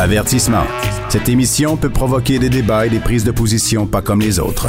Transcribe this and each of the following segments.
Avertissement. Cette émission peut provoquer des débats et des prises de position pas comme les autres.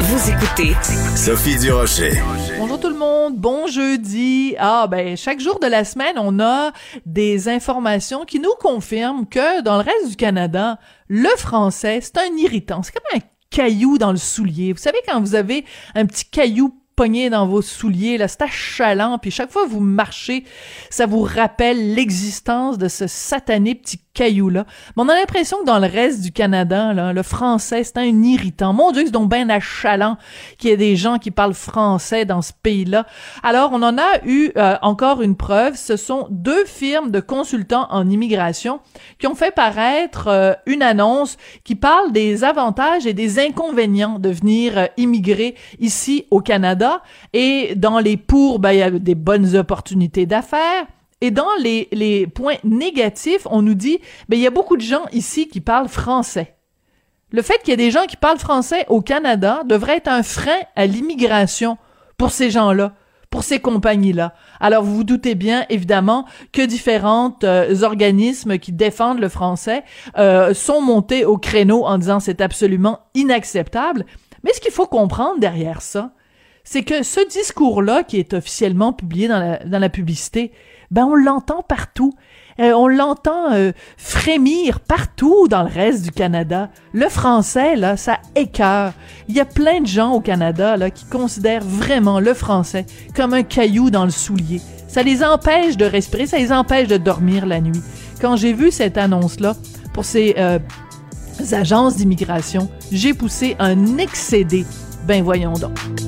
Vous écoutez Sophie Durocher. Bonjour tout le monde, bon jeudi. Ah ben chaque jour de la semaine, on a des informations qui nous confirment que dans le reste du Canada, le français, c'est un irritant, c'est comme un caillou dans le soulier. Vous savez quand vous avez un petit caillou dans vos souliers, là, c'est achalant, puis chaque fois que vous marchez, ça vous rappelle l'existence de ce satané petit caillou-là. Mais on a l'impression que dans le reste du Canada, le français, c'est un irritant. Mon Dieu, c'est donc bien achalant qu'il y ait des gens qui parlent français dans ce pays-là. Alors, on en a eu euh, encore une preuve. Ce sont deux firmes de consultants en immigration qui ont fait paraître euh, une annonce qui parle des avantages et des inconvénients de venir euh, immigrer ici au Canada. Et dans les pour, ben, il y a des bonnes opportunités d'affaires et dans les, points négatifs, on nous dit, ben, il y a beaucoup de gens ici qui parlent français. Le fait qu'il y ait des gens qui parlent français au Canada devrait être un frein à l'immigration pour ces gens-là, pour ces compagnies-là. Alors vous vous doutez bien, évidemment, que différents euh, organismes qui défendent le français euh, sont montés au créneau en disant c'est absolument inacceptable. Mais ce qu'il faut comprendre derrière ça, c'est que ce discours-là, qui est officiellement publié dans la, dans la publicité, ben on l'entend partout. Euh, on l'entend euh, frémir partout dans le reste du Canada. Le français, là, ça écœure. Il y a plein de gens au Canada, là, qui considèrent vraiment le français comme un caillou dans le soulier. Ça les empêche de respirer, ça les empêche de dormir la nuit. Quand j'ai vu cette annonce-là pour ces euh, agences d'immigration, j'ai poussé un excédé. Ben voyons donc.